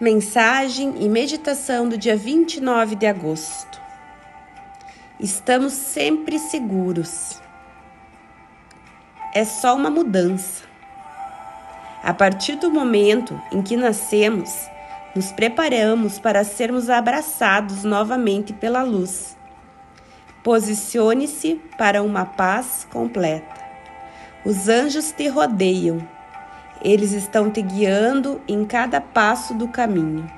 Mensagem e meditação do dia 29 de agosto. Estamos sempre seguros. É só uma mudança. A partir do momento em que nascemos, nos preparamos para sermos abraçados novamente pela luz. Posicione-se para uma paz completa. Os anjos te rodeiam eles estão te guiando em cada passo do caminho.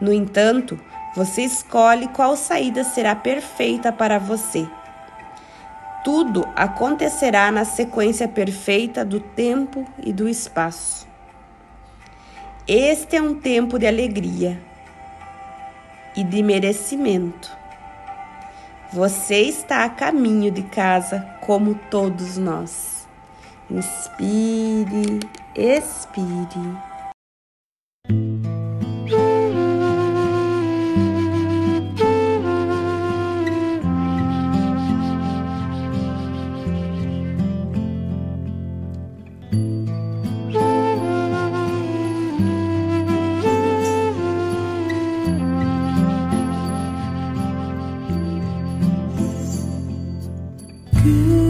No entanto, você escolhe qual saída será perfeita para você. Tudo acontecerá na sequência perfeita do tempo e do espaço. Este é um tempo de alegria e de merecimento. Você está a caminho de casa, como todos nós. Inspire It's speedy. Good.